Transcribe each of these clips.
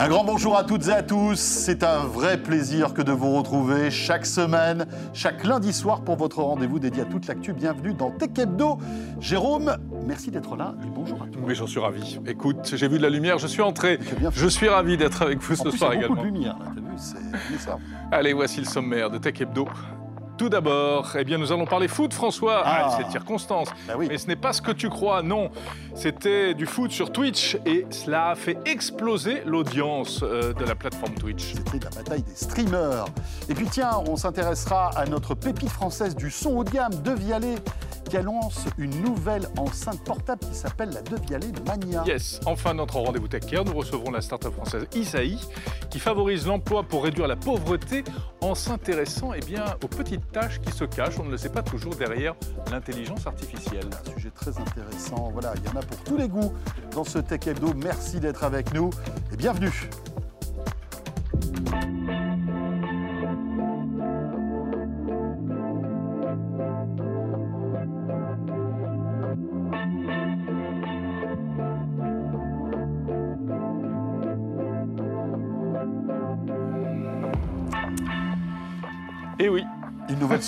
Un grand bonjour à toutes et à tous. C'est un vrai plaisir que de vous retrouver chaque semaine, chaque lundi soir pour votre rendez-vous dédié à toute l'actu. Bienvenue dans Tech Hebdo. Jérôme, merci d'être là et bonjour à tous. Oui, j'en suis ravi. Écoute, j'ai vu de la lumière, je suis entré. Je suis ravi d'être avec vous En ce plus, soir il y a beaucoup également. de lumière, là, t'as vu C'est ça. Allez, voici le sommaire de Tech Hebdo. Tout d'abord, eh bien, nous allons parler foot, François. Ah. cette circonstance. Bah oui. Mais ce n'est pas ce que tu crois, non. C'était du foot sur Twitch et cela a fait exploser l'audience euh, de la plateforme Twitch. C'était la bataille des streamers. Et puis tiens, on s'intéressera à notre pépite française du son haut de gamme, De Vialet, qui annonce une nouvelle enceinte portable qui s'appelle la De Vialet Mania. Yes, enfin notre rendez-vous Tech Care, nous recevrons la start-up française Isaï qui favorise l'emploi pour réduire la pauvreté en s'intéressant eh bien, aux petites tâches qui se cachent, on ne le sait pas toujours, derrière l'intelligence artificielle. Un sujet très intéressant. Voilà, il y en a pour tous les goûts dans ce Tech Hebdo. Merci d'être avec nous et bienvenue.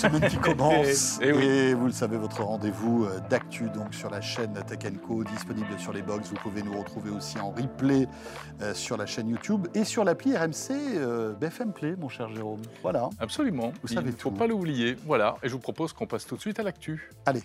Semaine qui commence. Oui. Et vous le savez, votre rendez-vous euh, d'actu donc sur la chaîne Tech Co, disponible sur les box. Vous pouvez nous retrouver aussi en replay euh, sur la chaîne YouTube et sur l'appli RMC euh, BFM Play, mon cher Jérôme. Voilà. absolument. Vous Il savez ne faut tout. pas l'oublier. Voilà, et je vous propose qu'on passe tout de suite à l'actu. Allez.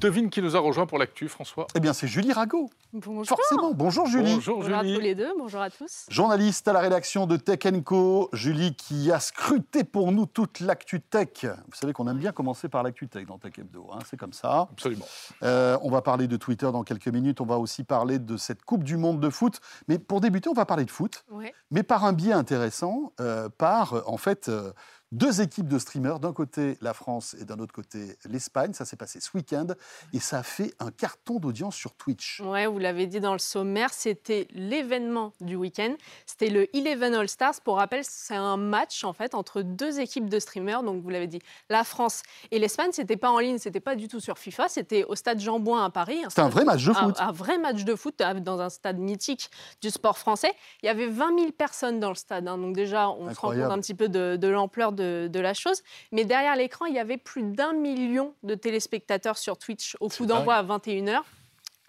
Devine qui nous a rejoint pour l'actu, François? Eh bien, c'est Julie Rago. Bonjour. Forcément. Bonjour Julie. Bonjour Bonjour à tous Julie. les deux, bonjour à tous. Journaliste à la rédaction de Tech Co, Julie qui a scruté pour nous toute l'actu tech. Vous savez qu'on aime bien commencer par l'actu tech dans Tech Hebdo, hein, c'est comme ça. Absolument. Euh, on va parler de Twitter dans quelques minutes, on va aussi parler de cette Coupe du Monde de foot. Mais pour débuter, on va parler de foot, Ouais. mais par un biais intéressant, euh, par en fait euh, deux équipes de streamers, d'un côté la France et d'un autre côté l'Espagne. Ça s'est passé ce week-end et ça a fait un carton d'audience sur Twitch. Ouais, vous l'avez dit dans le sommaire, c'était l'événement du week-end. C'était le Eleven All Stars. Pour rappel, c'est un match en fait entre deux équipes de streamers. Donc vous l'avez dit, la France et l'Espagne. C'était pas en ligne, c'était pas du tout sur FIFA. C'était au stade Jean Bouin à Paris. C'était un vrai match de foot. Un, vrai match de foot euh, dans un stade mythique du sport français. Il y avait 20 000 personnes dans le stade. hein. donc déjà, on se rend Incroyable. compte un petit peu de, de l'ampleur de, de la chose. Mais derrière l'écran, il y avait plus d'un million de téléspectateurs sur Twitch au coup d'envoi à 21h.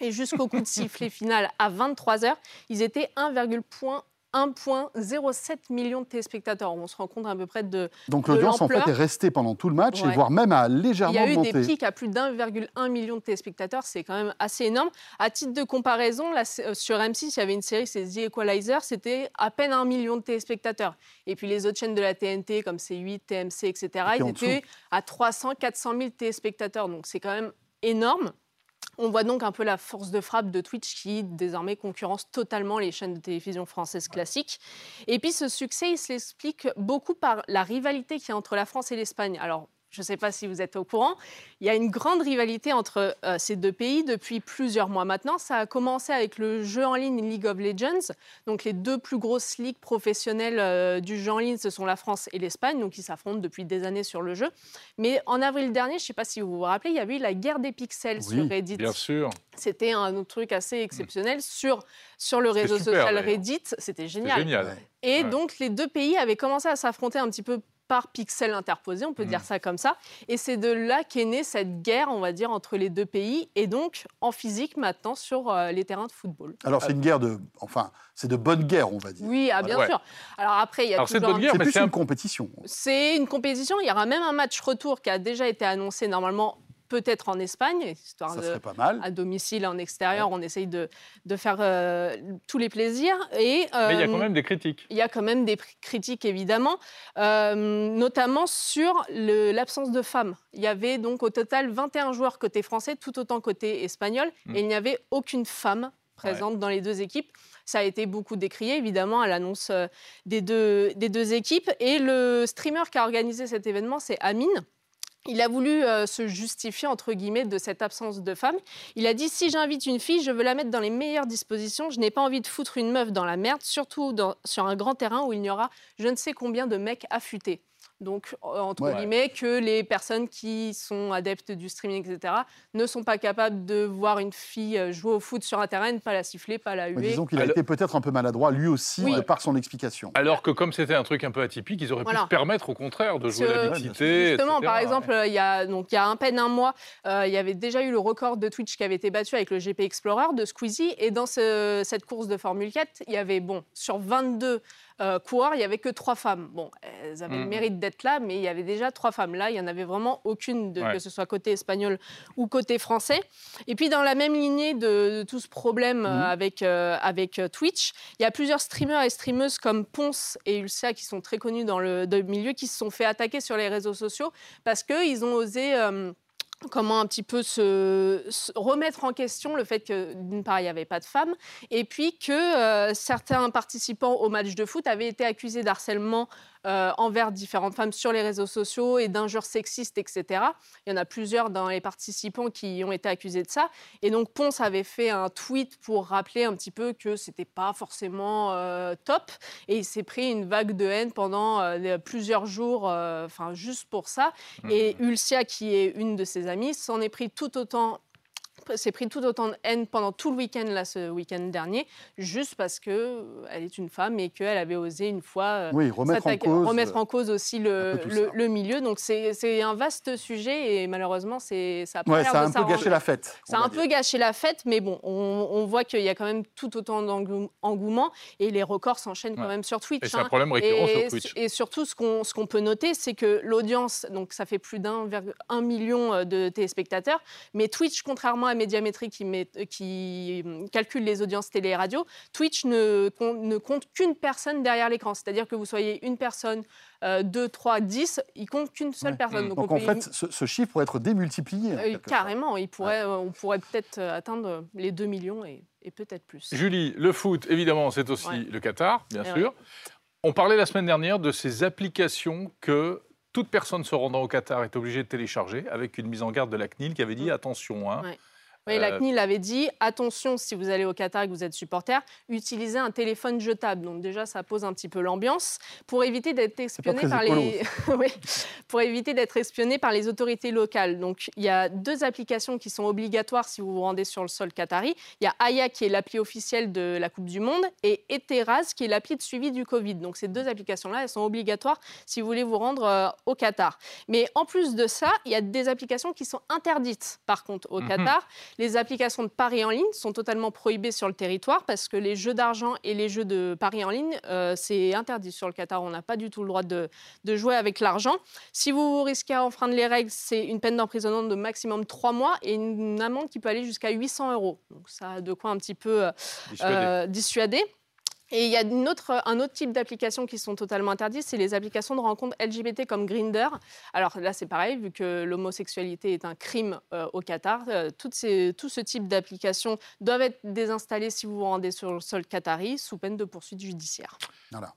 Et jusqu'au coup de sifflet final à 23h, ils étaient 1,1 1,07 million de téléspectateurs. On se rend compte à peu près de, Donc l'audience en fait est restée pendant tout le match et voire même a il légèrement y a eu monté. des pics à plus d'1,1 million de téléspectateurs, c'est quand même assez énorme. À titre de comparaison, là, euh, sur M6, il y avait une série, c'est The Equalizer, c'était à peine un million de téléspectateurs. Et puis les autres chaînes de la TNT, comme C8, TMC, etc., Et ils en étaient à 300, 400 000 téléspectateurs. Donc c'est quand même énorme. On voit donc un peu la force de frappe de Twitch qui désormais concurrence totalement les chaînes de télévision françaises classiques. Et puis ce succès, il s'explique beaucoup par la rivalité qu'il y a entre la France et l'Espagne. Alors, je ne sais pas si vous êtes au courant, il y a une grande rivalité entre euh, ces deux pays depuis plusieurs mois maintenant. Ça a commencé avec le jeu en ligne League of Legends. Donc les deux plus grosses ligues professionnelles euh, du jeu en ligne, ce sont la France et l'Espagne, donc ils s'affrontent depuis des années sur le jeu. Mais en avril dernier, je ne sais pas si vous vous rappelez, il y avait eu la guerre des pixels Oui, sur Reddit. Bien sûr. C'était un autre truc assez exceptionnel sur, sur le réseau super, social. Reddit. C'était génial. génial. Et Ouais. donc, les deux pays avaient commencé à s'affronter un petit peu par pixels interposés, on peut Mm. dire ça comme ça. Et c'est de là qu'est née cette guerre, on va dire, entre les deux pays, et donc en physique maintenant sur euh, les terrains de football. Alors c'est une guerre de, enfin c'est de bonne guerre on va dire. Oui, ah, bien Ouais. sûr. Alors après, il y a Alors, c'est de toujours bonne un- guerre, C'est mais plus c'est une un- compétition. C'est une compétition. Il y aura même un match retour qui a déjà été annoncé normalement peut-être en Espagne, histoire Ça de, serait pas mal. à domicile, en extérieur. On essaye de, de faire euh, tous les plaisirs. Et, Mais il y a euh, quand même des critiques. il y a quand même des critiques, évidemment, euh, notamment sur l'absence de femmes. Il y avait donc au total 21 joueurs côté français, tout autant côté espagnol, Mm. et il n'y avait aucune femme présente dans les deux équipes. Ça a été beaucoup décrié, évidemment, à l'annonce euh, des deux, des deux équipes. Et le streamer qui a organisé cet événement, c'est Amine. Il a voulu euh, se justifier, entre guillemets, de cette absence de femmes. Il a dit si j'invite une fille, je veux la mettre dans les meilleures dispositions. Je n'ai pas envie de foutre une meuf dans la merde, surtout dans- sur un grand terrain où il y aura je ne sais combien de mecs affûtés. donc entre Ouais. guillemets que les personnes qui sont adeptes du streaming, etc., ne sont pas capables de voir une fille euh, jouer au foot sur un terrain, ne pas la siffler, pas la Mais huer. disons qu'il a Alors- été peut-être un peu maladroit, lui aussi, Oui. euh, par son explication. Alors que comme c'était un truc un peu atypique, ils auraient pu se permettre au contraire de jouer Ce- la mixité. Justement, etc. par exemple, il y a donc il y a à peine un mois, euh, il y avait déjà eu le record de Twitch qui avait été battu avec le GP Explorer de Squeezie. Et dans ce- cette course de Formule 4, il y avait bon sur 22 euh, coureurs, il y avait que trois femmes. Bon, elles avaient le Mhm. mérite d'être là, mais il y avait déjà trois femmes. Là, il y en avait vraiment aucune, de, Ouais. que ce soit côté espagnol ou côté français. Et puis dans la même lignée de, de tout ce problème euh, Mhm. avec euh, avec euh, Twitch, il y a plusieurs streamers et streameuses comme Ponce et Ulcia qui sont très connus dans le, dans le milieu qui se sont fait attaquer sur les réseaux sociaux parce qu'ils ont osé euh, comment un petit peu se, remettre en question le fait que d'une part il n'y avait pas de femmes et puis que euh, certains participants au match de foot avaient été accusés d'harcèlement euh, envers différentes femmes sur les réseaux sociaux et d'injures sexistes, etc. Il y en a plusieurs dans les participants qui ont été accusés de ça. Et donc Ponce avait fait un tweet pour rappeler un petit peu que c'était pas forcément euh, top. Et il s'est pris une vague de haine pendant euh, plusieurs jours, enfin juste pour ça. Et Ulcia, qui est une de ses amies, s'en est pris tout autant s'est pris tout autant de haine pendant tout le week-end là ce week-end dernier juste parce que euh, elle est une femme et qu'elle avait osé une fois euh, Oui, remettre en s'attaquer- cause. remettre en cause aussi le, milieu. Donc c'est c'est un vaste sujet et malheureusement c'est ça a pas Ouais, ça a de un peu gâché la fête. Ça a un peu gâché la fête, mais bon, on, on voit qu'il y a quand même tout autant d'engouement et les records s'enchaînent quand même sur Twitch. Et c'est un hein. problème récurrent Et, sur Twitch. et surtout, ce qu'on ce qu'on peut noter, c'est que l'audience, donc ça fait plus d'un million euh, de téléspectateurs, mais Twitch, contrairement à Médiamétrie qui, met- euh, qui hum, calcule les audiences télé et radio, Twitch ne, com- ne compte qu'une personne derrière l'écran. C'est-à-dire que vous soyez une personne, euh, deux, trois, dix, il compte qu'une seule Ouais. personne. Mm. Donc, Donc on en peut fait, ce, ce chiffre pourrait être démultiplié. euh, carrément, il pourrait, euh, on pourrait peut-être euh, atteindre les 2 millions et, et peut-être plus. Julie, le foot, évidemment, c'est aussi Ouais. le Qatar, bien Et sûr. On parlait la semaine dernière de ces applications que toute personne se rendant au Qatar est obligée de télécharger, avec une mise en garde de la CNIL qui avait dit Mm. attention. hein, Ouais. Oui, la Euh, CNIL avait dit attention, si vous allez au Qatar et que vous êtes supporter, utilisez un téléphone jetable. Donc, déjà, ça pose un petit peu l'ambiance pour éviter d'être espionné par les. Oui, pour éviter d'être espionné par les autorités locales. Donc, il y a deux applications qui sont obligatoires si vous vous rendez sur le sol qatari. Il y a Aya, qui est l'appli officielle de la Coupe du Monde, et Eteraz, qui est l'appli de suivi du Covid. Donc, ces deux applications-là, elles sont obligatoires si vous voulez vous rendre euh, au Qatar. Mais en plus de ça, il y a des applications qui sont interdites, par contre, au Mhm. Qatar. Les applications de paris en ligne sont totalement prohibées sur le territoire parce que les jeux d'argent et les jeux de paris en ligne, euh, c'est interdit sur le Qatar. On n'a pas du tout le droit de, de jouer avec l'argent. Si vous risquez à enfreindre les règles, c'est une peine d'emprisonnement de maximum 3 mois et une amende qui peut aller jusqu'à 800 euros. Donc ça a de quoi un petit peu euh, dissuadé. euh, dissuader. Et il y a une autre, un autre type d'applications qui sont totalement interdites, c'est les applications de rencontres LGBT comme Grinder. Alors là, c'est pareil, vu que l'homosexualité est un crime euh, au Qatar, euh, toutes ces, tout ce type d'applications doivent être désinstallées si vous vous rendez sur le sol qatari, sous peine de poursuite judiciaire.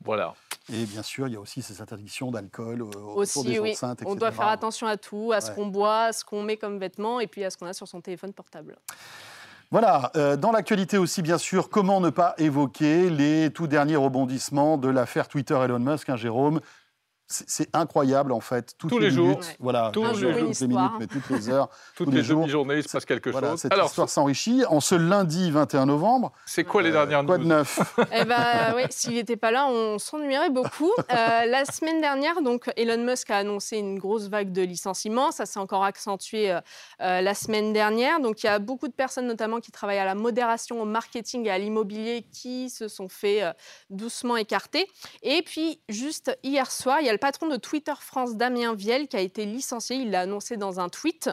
Voilà. Et bien sûr, il y a aussi ces interdictions d'alcool euh, autour Aussi, des oui, enceintes, etc. on doit faire attention à tout, à ce qu'on boit, à ce qu'on met comme vêtements, et puis à ce qu'on a sur son téléphone portable. Voilà, euh, dans l'actualité aussi, bien sûr, comment ne pas évoquer les tout derniers rebondissements de l'affaire Twitter Elon Musk, hein, Jérôme? C'est incroyable en fait. Toutes Tous les jours. minutes, Ouais. voilà, Tous les toutes jours. les Une histoire. minutes, mais toutes les heures. Toutes tous les, les jours, demi-journées, il se passe quelque Voilà, chose. cette Alors, histoire s'enrichit. En ce lundi 21 novembre, c'est quoi les euh, dernières quoi de neuf? Eh ben, oui, s'il n'était pas là, on s'ennuierait beaucoup. Euh, la semaine dernière, donc, Elon Musk a annoncé une grosse vague de licenciements. Ça s'est encore accentué euh, euh, la semaine dernière. Donc, il y a beaucoup de personnes, notamment qui travaillent à la modération, au marketing et à l'immobilier, qui se sont fait euh, doucement écarter. Et puis, juste hier soir, il y a le patron de Twitter France, Damien Viel, qui a été licencié. Il l'a annoncé dans un tweet.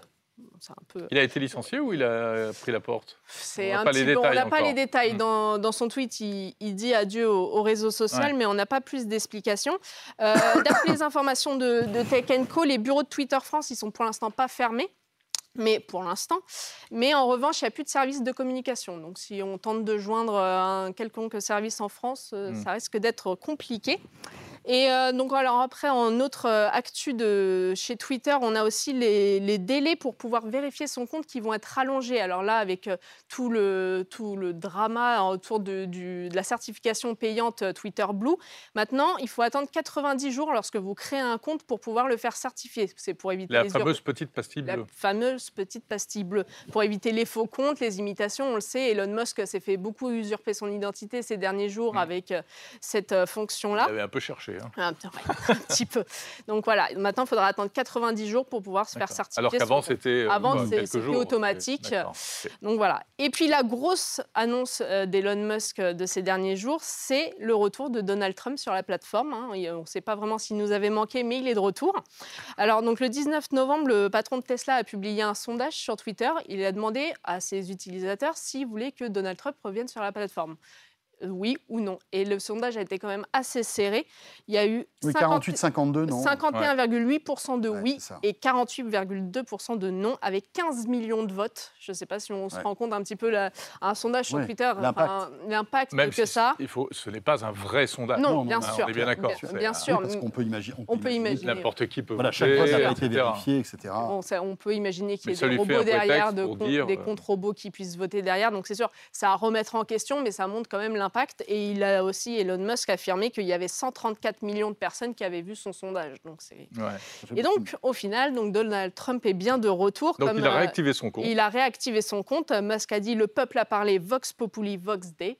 C'est un peu Il a été licencié ou il a pris la porte? C'est On n'a un pas les on détails n'a pas encore. les détails. Mm. Dans, dans son tweet, il, il dit adieu au, au réseau social, Ouais. mais on n'a pas plus d'explications. Euh, D'après les informations de, de Tech Co, les bureaux de Twitter France, ils sont pour l'instant pas fermés. Mais pour l'instant, mais en revanche, il n'y a plus de service de communication. Donc, si on tente de joindre euh, un quelconque service en France, euh, Mm. ça risque d'être compliqué. Et euh, donc, alors après, en autre euh, actu de chez Twitter, on a aussi les, les délais pour pouvoir vérifier son compte qui vont être rallongés. Alors là, avec euh, tout, le, tout le drama autour de, du- de la certification payante euh, Twitter Blue, maintenant, il faut attendre 90 jours lorsque vous créez un compte pour pouvoir le faire certifier. C'est pour éviter La les fameuse petite pastille la fameuse petite pastille bleue. Pour éviter les faux comptes, les imitations, on le sait, Elon Musk s'est fait beaucoup usurper son identité ces derniers jours Mm. avec cette euh, Il fonction-là. avait un peu cherché. Hein. Un, petit- ouais, un petit peu. Donc voilà, maintenant il faudra attendre 90 jours pour pouvoir se faire certifier. Alors qu'avant, c'était euh, Avant, c'était automatique. Donc voilà. Et puis la grosse annonce euh, d'Elon Musk euh, de ces derniers jours, c'est le retour de Donald Trump sur la plateforme. hein. On ne sait pas vraiment s'il nous avait manqué, mais il est de retour. Alors donc le 19 novembre, le patron de Tesla a publié un sondage sur Twitter. Il a demandé à ses utilisateurs s'ils voulaient que Donald Trump revienne sur la plateforme. Oui ou non. Et le sondage a été quand même assez serré. Il y a eu Oui, 50 48-52, non 51,8% de Ouais, oui ça. et 48,2% de non, avec 15 millions de votes. Je ne sais pas si on se Ouais. rend compte un petit peu la- un sondage sur Ouais, Twitter, l'impact. enfin, que si ça. il faut, ce n'est pas un vrai sondage. Non, non, bien sûr. on est bien d'accord, Bien, bien sûr. Oui, parce qu'on peut imaginer. On peut imaginer. N'importe qui peut Voilà, chaque voter, vote a Bien été etc. vérifié, etc. Bon, ça, on peut imaginer qu'il y ait ça des robots derrière, de dire, des euh, comptes robots qui puissent voter derrière. Donc c'est sûr, ça à remettre en question, mais ça montre quand même l'impact. Et il a aussi, Elon Musk, affirmé qu'il y avait 134 millions de personnes qui avaient vu son sondage. Donc c'est... Ouais. Et beaucoup. donc, au final, donc Donald Trump est bien de retour. Donc comme, il a euh, réactivé son compte. Il a réactivé son compte. Musk a dit le peuple a parlé Vox Populi Vox Day.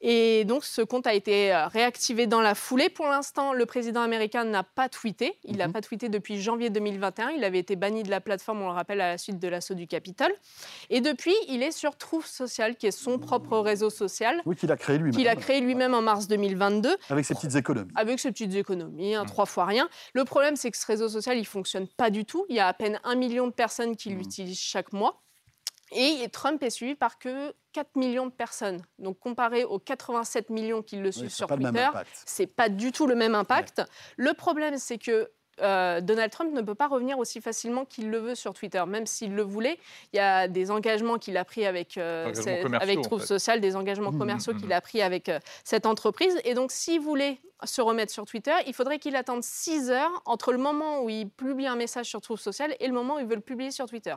Et donc ce compte a été euh, réactivé dans la foulée. Pour l'instant, le président américain n'a pas tweeté. Il n'a Mhm. pas tweeté depuis janvier 2021. Il avait été banni de la plateforme, on le rappelle, à la suite de l'assaut du Capitole. Et depuis, il est sur Truth Social, qui est son propre réseau social, Oui, qu'il a créé lui-même. qu'il a créé lui-même en mars 2022 Avec ses petites économies. avec ses petites économies, hein, Mm. trois fois rien. Le problème, c'est que ce réseau social, il fonctionne pas du tout. Il y a à peine un million de personnes qui Mm. l'utilisent chaque mois. Et Trump est suivi par que 4 millions de personnes. Donc comparé aux 87 millions qui le suivent Oui, sur Twitter, c'est pas du tout le même impact. Le problème, c'est que euh, Donald Trump ne peut pas revenir aussi facilement qu'il le veut sur Twitter, même s'il le voulait. Il y a des engagements qu'il a pris avec, euh, en fait. Social, des engagements Mmh, commerciaux mmh, qu'il mmh. a pris avec euh, cette entreprise. Et donc, s'il voulait se remettre sur Twitter, il faudrait qu'il attende 6 heures entre le moment où il publie un message sur Truth Social et le moment où il veut le publier sur Twitter.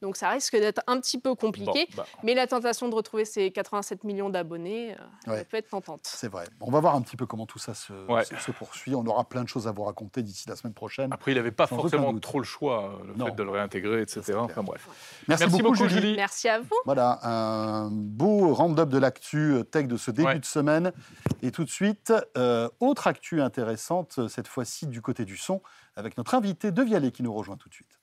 Donc, ça risque d'être un petit peu compliqué. Bon, bah, Mais la tentation de retrouver ses 87 millions d'abonnés euh, Ouais. peut être tentante. C'est vrai. On va voir un petit peu comment tout ça se, Ouais. se- se poursuit. On aura plein de choses à vous raconter d'ici la semaine prochaine. Après, il n'avait pas forcément trop le choix, le Non. fait de le réintégrer, etc. Enfin bref. Merci, Merci beaucoup, beaucoup, Julie. Julie. Merci à vous. Voilà, un beau round-up de l'actu euh, tech de ce début Ouais. de semaine. Et tout de suite, euh, autre actu intéressante, euh, cette fois-ci du côté du son, avec notre invité De Vialet qui nous rejoint tout de suite.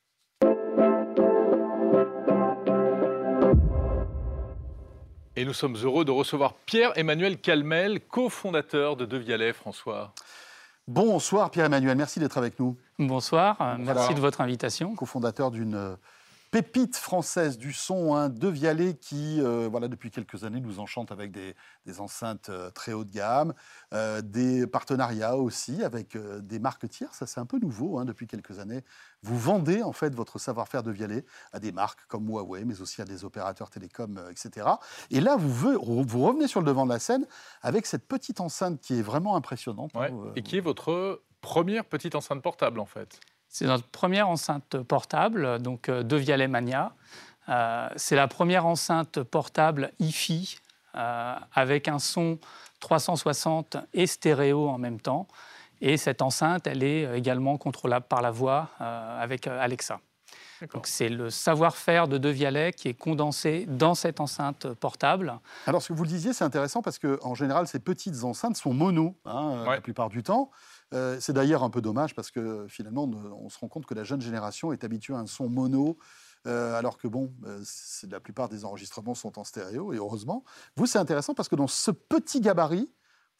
Et nous sommes heureux de recevoir Pierre-Emmanuel Calmel, cofondateur de Devialet, François. Bonsoir Pierre-Emmanuel, merci d'être avec nous. Bonsoir, merci de votre invitation. cofondateur d'une euh, pépite française du son, hein, De Vialet, qui, euh, voilà, depuis quelques années, nous enchante avec des, des enceintes euh, très haut de gamme, euh, des partenariats aussi avec des marques tierces. Ça, c'est un peu nouveau hein, depuis quelques années. Vous vendez en fait votre savoir-faire de Vialet à des marques comme Huawei, mais aussi à des opérateurs télécoms, etc. Et là, vous, vous revenez sur le devant de la scène avec cette petite enceinte qui est vraiment impressionnante. Ouais. hein, Et qui est votre première petite enceinte portable, en fait. C'est notre première enceinte portable, donc euh, de Vialet Mania. Euh, c'est la première enceinte portable hi-fi euh, avec un son 360 et stéréo en même temps. Et cette enceinte, elle est également contrôlable par la voix avec Alexa. Donc c'est le savoir-faire de De Vialet qui est condensé dans cette enceinte portable. Alors, ce que vous le disiez, c'est intéressant parce qu'en général, ces petites enceintes sont mono hein, euh, Ouais. la plupart du temps. Euh, c'est d'ailleurs un peu dommage parce que finalement, on se rend compte que la jeune génération est habituée à un son mono, euh, alors que bon, euh, c'est- la plupart des enregistrements sont en stéréo, et heureusement. Vous, c'est intéressant parce que dans ce petit gabarit,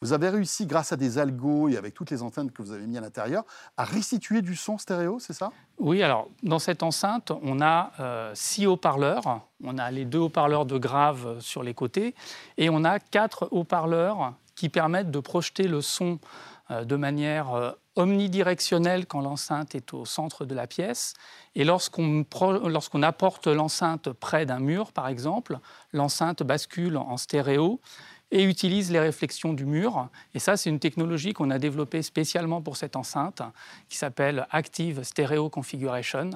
vous avez réussi, grâce à des algos et avec toutes les antennes que vous avez mis à l'intérieur, à restituer du son stéréo, c'est ça? Oui, alors dans cette enceinte, on a euh, six haut-parleurs. On a les deux haut-parleurs de grave sur les côtés et on a quatre haut-parleurs qui permettent de projeter le son euh, de manière euh, omnidirectionnelle quand l'enceinte est au centre de la pièce. Et lorsqu'on apporte l'enceinte près d'un mur, par exemple, l'enceinte bascule en stéréo et utilise les réflexions du mur. Et ça, c'est une technologie qu'on a développée spécialement pour cette enceinte, qui s'appelle Active Stereo Configuration,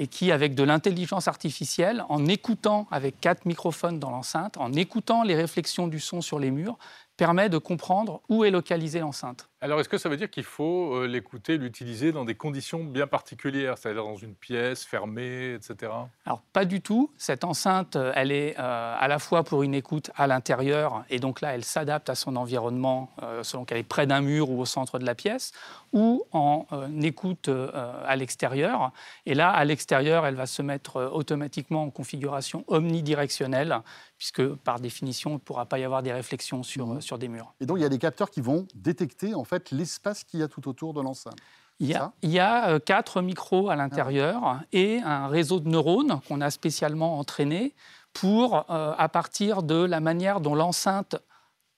et qui, avec de l'intelligence artificielle, en écoutant avec quatre microphones dans l'enceinte, en écoutant les réflexions du son sur les murs, permet de comprendre où est localisée l'enceinte. Alors, est-ce que ça veut dire qu'il faut euh, l'écouter, l'utiliser dans des conditions bien particulières, c'est-à-dire dans une pièce fermée, etc. Alors, pas du tout. Cette enceinte, euh, elle est euh, à la fois pour une écoute à l'intérieur, et donc là, elle s'adapte à son environnement selon qu'elle est près d'un mur ou au centre de la pièce, ou en écoute à l'extérieur. Et là, à l'extérieur, elle va se mettre automatiquement en configuration omnidirectionnelle, puisque par définition, il ne pourra pas y avoir des réflexions sur, mmh. sur des murs. Et donc, il y a des capteurs qui vont détecter en fait l'espace qu'il y a tout autour de l'enceinte. Il y, a, il y, a, euh, quatre micros à l'intérieur et un réseau de neurones qu'on a spécialement entraîné pour, euh, à partir de la manière dont l'enceinte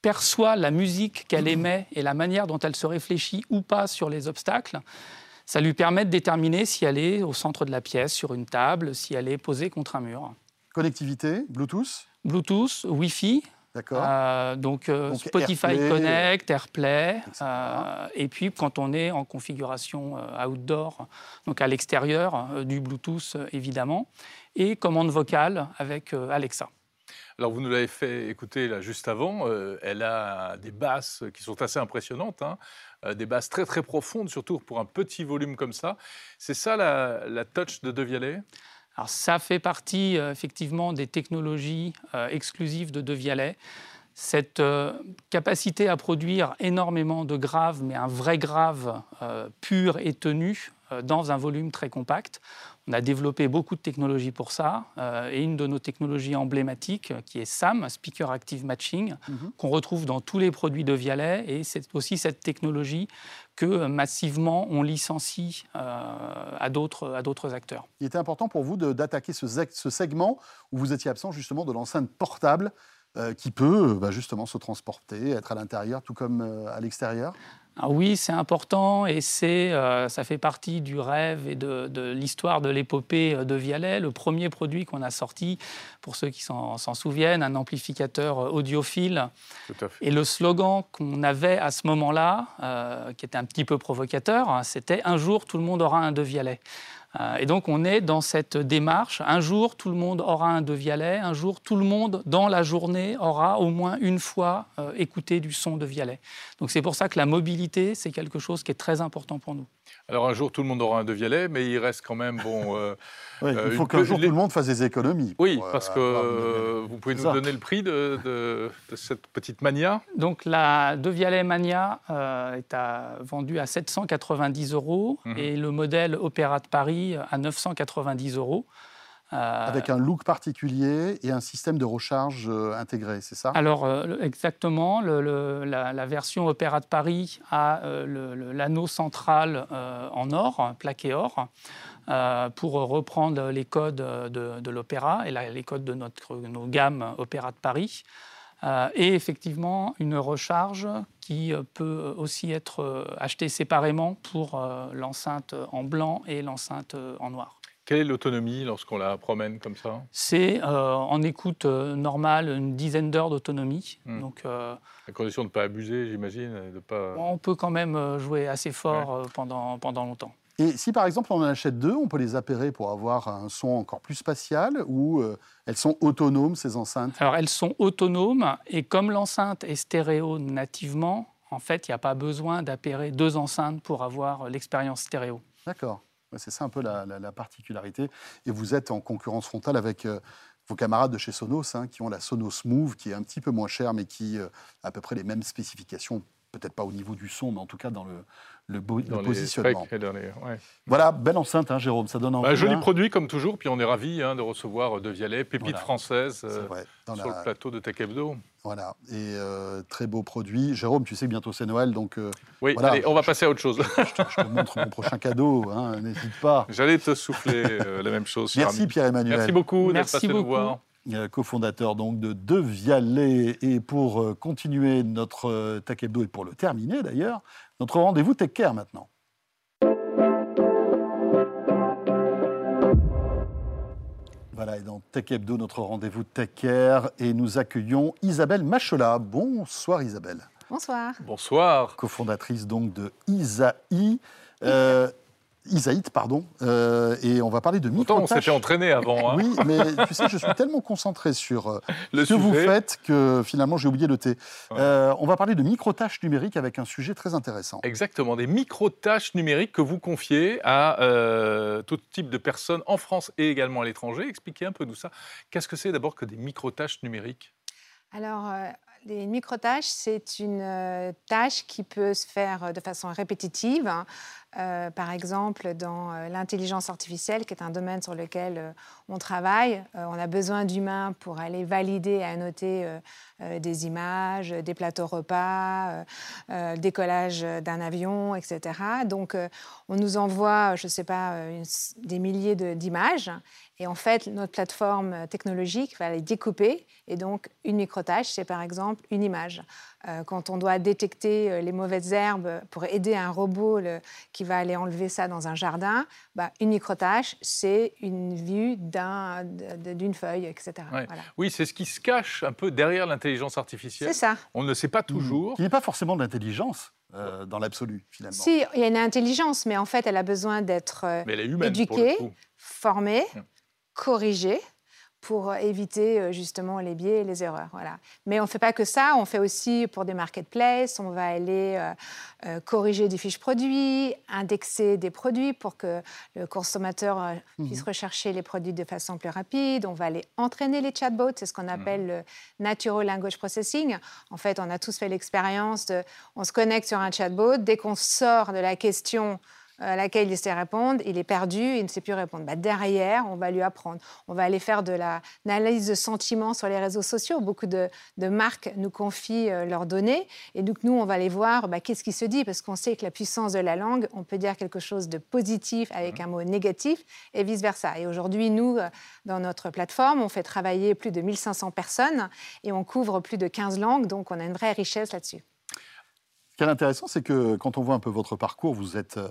perçoit la musique qu'elle émet et la manière dont elle se réfléchit ou pas sur les obstacles, ça lui permet de déterminer si elle est au centre de la pièce, sur une table, si elle est posée contre un mur. Connectivité, Bluetooth Bluetooth, Wi-Fi, D'accord. Euh, donc, euh, Spotify Connect, AirPlay, euh, et puis quand on est en configuration outdoor, donc à l'extérieur, du Bluetooth évidemment, et commande vocale avec Alexa. Alors vous nous l'avez fait écouter là juste avant, elle a des basses qui sont assez impressionnantes, hein. Des basses très très profondes, surtout pour un petit volume comme ça. C'est ça la, touch de De Vialet? Alors ça fait partie euh, effectivement des technologies euh, exclusives de De Vialet. Cette euh, capacité à produire énormément de graves, mais un vrai grave pur et tenu dans un volume très compact. On a développé beaucoup de technologies pour ça, euh, et une de nos technologies emblématiques, qui est SAM, Speaker Active Matching, mhm. qu'on retrouve dans tous les produits de Vialet, et c'est aussi cette technologie que euh, massivement on licencie euh, à d'autres acteurs. Il était important pour vous d'attaquer ce, ce, segment où vous étiez absent justement de l'enceinte portable qui peut bah, justement se transporter, être à l'intérieur tout comme à l'extérieur? Ah oui, c'est important et c'est, euh, ça fait partie du rêve et de, l'histoire de l'épopée de Vialet. Le premier produit qu'on a sorti, pour ceux qui s'en, souviennent, un amplificateur audiophile. Et le slogan qu'on avait à ce moment-là, euh, qui était un petit peu provocateur, hein, c'était Un jour, tout le monde aura un de Vialet. Euh, et donc on est dans cette démarche. Un jour, tout le monde aura un de Vialet. Un jour, tout le monde, dans la journée, aura au moins une fois euh, écouté du son de Vialet. Donc c'est pour ça que la mobilité, c'est quelque chose qui est très important pour nous. Alors un jour, tout le monde aura un de Vialet, mais il reste quand même bon. Euh, il euh, faut qu'un jour tout le monde fasse des économies. Oui, parce que vous pouvez nous donner le prix de, cette petite mania. Donc la de Vialet Mania euh, est à, vendue à 790 euros mhm. et le modèle Opéra de Paris à 990 euros. Euh, Avec un look particulier et un système de recharge euh, intégré, c'est ça? Alors, euh, exactement. la, version Opéra de Paris a l'anneau central en or, plaqué or, pour reprendre les codes de, l'opéra et les codes de notre, nos gammes Opéra de Paris. Et effectivement, une recharge qui peut aussi être achetée séparément pour l'enceinte en blanc et l'enceinte en noir. Quelle est l'autonomie lorsqu'on la promène comme ça? C'est euh, en écoute euh, normale une dizaine d'heures d'autonomie. Hmm. Donc, euh, à condition de ne pas abuser, j'imagine. De pas... On peut quand même jouer assez fort pendant, pendant longtemps. Et si par exemple on en achète deux, on peut les appairer pour avoir un son encore plus spatial ou elles sont autonomes ces enceintes? Alors elles sont autonomes et comme l'enceinte est stéréo nativement, en fait il n'y a pas besoin d'appairer deux enceintes pour avoir l'expérience stéréo. D'accord. C'est ça un peu la, particularité. Et vous êtes en concurrence frontale avec euh, vos camarades de chez Sonos, hein, qui ont la Sonos Move, qui est un petit peu moins chère, mais qui euh, a à peu près les mêmes spécifications, peut-être pas au niveau du son, mais en tout cas dans le, le, positionnement. Voilà, belle enceinte, hein, Jérôme, ça donne envie. Bah, joli hein. produit comme toujours, puis on est ravis hein, de recevoir De Vialet, pépite française, euh, sur le plateau de Tech Hebdo. Voilà, et euh, très beau produit. Jérôme, tu sais que bientôt c'est Noël, donc. Euh, oui, allez, on va passer à autre chose. je, te, montre mon prochain cadeau, n'hésite pas. J'allais te souffler la même chose. Merci Pierre-Emmanuel. Merci beaucoup d'être passé nous voir cofondateur donc de De Vialet. Et pour continuer notre Tech Hebdo et pour le terminer d'ailleurs, notre rendez-vous Tech Care maintenant. Voilà, et dans Tech Hebdo, notre rendez-vous Tech Care, et nous accueillons Isabelle Machola. Bonsoir Isabelle. Bonsoir. Bonsoir. Cofondatrice donc de Isaï. Euh, Isaït, pardon, euh, et on va parler de Pourtant, on micro-tâches. s'était entraîné avant. hein. Oui, mais tu sais, je suis tellement concentré sur euh, Le ce que vous faites que finalement j'ai oublié le thé. Ouais. Euh, on va parler de micro-tâches numériques avec un sujet très intéressant. Exactement, des micro-tâches numériques que vous confiez à euh, tout type de personnes en France et également à l'étranger. Expliquez un peu nous ça. Qu'est-ce que c'est d'abord que des micro-tâches numériques? Alors, euh, les micro-tâches, c'est une tâche qui peut se faire de façon répétitive. Euh, par exemple, dans euh, l'intelligence artificielle, qui est un domaine sur lequel euh, on travaille, on a besoin d'humains pour aller valider et annoter des images, des plateaux repas, le décollage d'un avion, etc. Donc, on nous envoie, je ne sais pas, des milliers d'images. Et en fait, notre plateforme technologique va les découper. Et donc, une microtâche, c'est par exemple une image. Euh, quand on doit détecter euh, les mauvaises herbes pour aider un robot le- qui va aller enlever ça dans un jardin, bah, une microtâche, c'est une vue d'un- d'une feuille, etc. Ouais. Voilà. Oui, c'est ce qui se cache un peu derrière l'intelligence artificielle. C'est ça. On ne le sait pas toujours. Qui n'est pas forcément de l'intelligence euh, dans l'absolu, finalement. Si, il y a une intelligence, mais en fait, elle a besoin d'être euh, humaine Éduquée. formée, Mm. corrigée pour éviter euh, justement les biais et les erreurs. Voilà. Mais on ne fait pas que ça, on fait aussi pour des marketplaces, on va aller euh, euh, corriger des fiches produits, indexer des produits pour que le consommateur euh, puisse rechercher les produits de façon plus rapide, on va aller entraîner les chatbots, c'est ce qu'on appelle le Natural Language Processing. En fait, on a tous fait l'expérience de, on se connecte sur un chatbot, dès qu'on sort de la question à laquelle il sait répondre, il est perdu, il ne sait plus répondre. Bah, derrière, on va lui apprendre. On va aller faire de la- l'analyse de sentiments sur les réseaux sociaux. Beaucoup de, de marques nous confient euh, leurs données. Et donc, nous, on va aller voir bah, qu'est-ce qui se dit, parce qu'on sait que la puissance de la langue, on peut dire quelque chose de positif avec un mot négatif et vice-versa. Et aujourd'hui, nous, euh, dans notre plateforme, on fait travailler plus de 1500 personnes et on couvre plus de 15 langues. Donc, on a une vraie richesse là-dessus. Ce qui est intéressant, c'est que quand on voit un peu votre parcours, vous êtes, euh,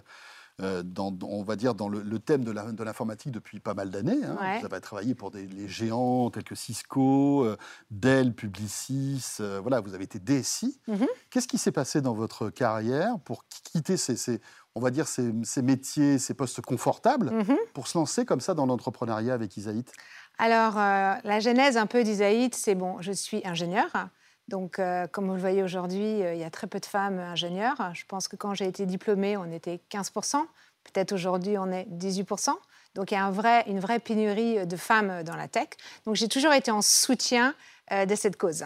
dans, dans- on va dire, dans le, le thème de l'informatique depuis pas mal d'années. hein. Ouais. Vous avez travaillé pour des les géants tels que Cisco, euh, Dell, Publicis. euh, voilà, vous avez été DSI. Mhm. Qu'est-ce qui s'est passé dans votre carrière pour quitter ces, ces- on va dire, ces, ces métiers, ces postes confortables, Mhm. pour se lancer comme ça dans l'entrepreneuriat avec Isaït? Alors, euh, la genèse un peu d'Isaïd, c'est bon, je suis ingénieure. Donc, euh, comme vous le voyez aujourd'hui, euh, il y a très peu de femmes ingénieures. Je pense que quand j'ai été diplômée, on était 15%. Peut-être aujourd'hui, on est 18%. Donc, il y a un vrai, une vraie pénurie de femmes dans la tech. Donc, j'ai toujours été en soutien euh, de cette cause.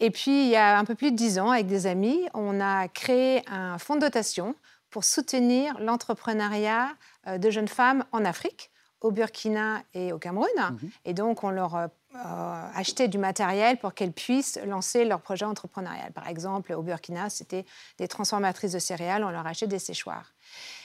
Et puis, il y a un peu plus de 10 ans, avec des amis, on a créé un fonds de dotation pour soutenir l'entrepreneuriat euh, de jeunes femmes en Afrique au Burkina et au Cameroun. Et donc, on leur euh, achetait du matériel pour qu'elles puissent lancer leur projet entrepreneurial. Par exemple, au Burkina, c'était des transformatrices de céréales, on leur achetait des séchoirs.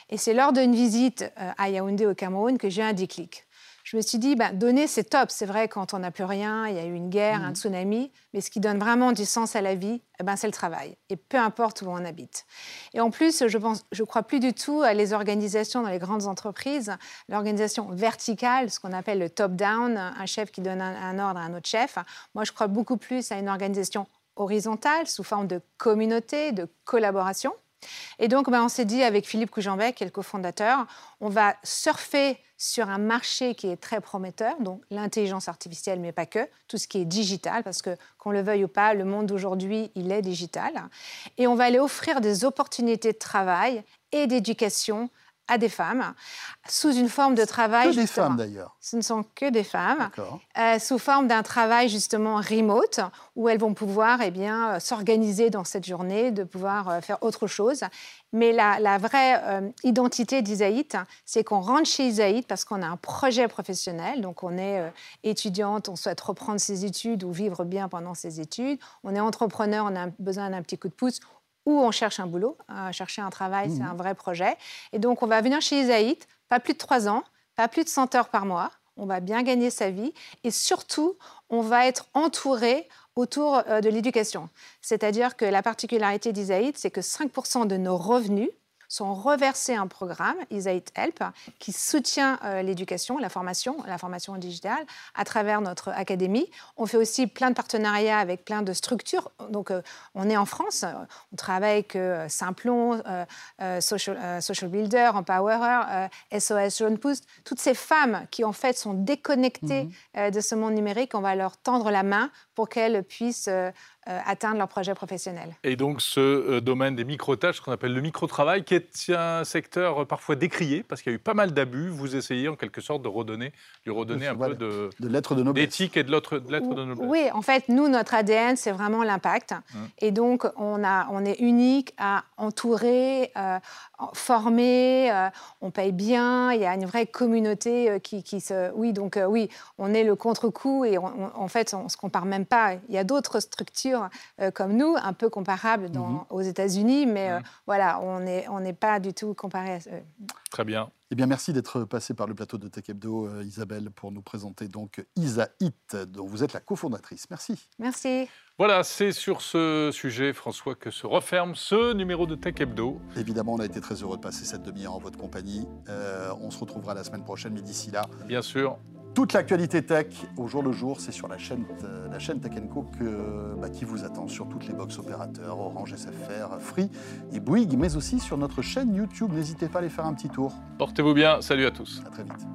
Et c'est lors d'une visite euh, à Yaoundé au Cameroun que j'ai un déclic. Je me suis dit, ben, donner, c'est top. C'est vrai, quand on n'a plus rien, il y a eu une guerre, un tsunami. Mais ce qui donne vraiment du sens à la vie, eh ben, c'est le travail. Et peu importe où on habite. Et en plus, je pense, je crois plus du tout à les organisations dans les grandes entreprises. L'organisation verticale, ce qu'on appelle le top-down, un chef qui donne un, un ordre à un autre chef. Moi, je crois beaucoup plus à une organisation horizontale, sous forme de communauté, de collaboration. Et donc, ben, on s'est dit avec Philippe Coujambet, qui est le cofondateur, on va surfer sur un marché qui est très prometteur, donc l'intelligence artificielle, mais pas que, tout ce qui est digital, parce que qu'on le veuille ou pas, le monde d'aujourd'hui, il est digital. Et on va aller offrir des opportunités de travail et d'éducation à des femmes sous une forme de travail. Que des justement- femmes d'ailleurs. Ce ne sont que des femmes euh, sous forme d'un travail justement remote où elles vont pouvoir eh bien, euh, s'organiser dans cette journée, de pouvoir euh, faire autre chose. Mais la, la vraie euh, identité d'Isaït, c'est qu'on rentre chez Isaït parce qu'on a un projet professionnel. Donc on est euh, étudiante, on souhaite reprendre ses études ou vivre bien pendant ses études. On est entrepreneur, on a besoin d'un petit coup de pouce ou on cherche un boulot. Euh, chercher un travail, c'est un vrai projet. Et donc on va venir chez Isaït, pas plus de trois ans, pas plus de 100 heures par mois. On va bien gagner sa vie et surtout, on va être entouré autour euh, de l'éducation. C'est-à-dire que la particularité d'Isaïd, c'est que 5% de nos revenus sont reversés un programme, Isaït Help, qui soutient euh, l'éducation, la formation, la formation digitale à travers notre académie. On fait aussi plein de partenariats avec plein de structures. Donc, euh, on est en France, on travaille avec euh, Simplon, Social, Social, Builder, Empowerer, SOS Jeune Pousse, toutes ces femmes qui en fait sont déconnectées mhm. de ce monde numérique, on va leur tendre la main pour qu'elles puissent atteindre leur projet professionnel. Et donc ce euh, domaine des micro-tâches, ce qu'on appelle le micro-travail, qui est un secteur parfois décrié parce qu'il y a eu pas mal d'abus, vous essayez en quelque sorte de redonner, lui redonner un peu de, de d'éthique et de lettre de noblesse. Oui, en fait, nous, notre ADN, c'est vraiment l'impact. Hum. Et donc, on, a, on est unique à entourer, euh, former, on paye bien, il y a une vraie communauté qui, qui se... Oui, donc oui, on est le contre-coup et en fait, on ne se compare même pas. Il y a d'autres structures euh, comme nous, un peu comparables mhm. aux États-Unis, mais euh, voilà, on n'est on pas du tout comparé à Très bien. Eh bien, merci d'être passé par le plateau de Tech Hebdo, euh, Isabelle, pour nous présenter donc Isa Hit, dont vous êtes la cofondatrice. Merci. Merci. Voilà, c'est sur ce sujet, François, que se referme ce numéro de Tech Hebdo. Évidemment, on a été très heureux de passer cette demi-heure en votre compagnie. on se retrouvera la semaine prochaine, mais d'ici là. Bien sûr. Toute l'actualité tech au jour le jour, c'est sur la chaîne, euh, la chaîne Tech Co bah, qui vous attend sur toutes les box opérateurs, Orange, SFR, Free et Bouygues, mais aussi sur notre chaîne YouTube. N'hésitez pas à aller faire un petit tour. Portez-vous bien, salut à tous. À très vite.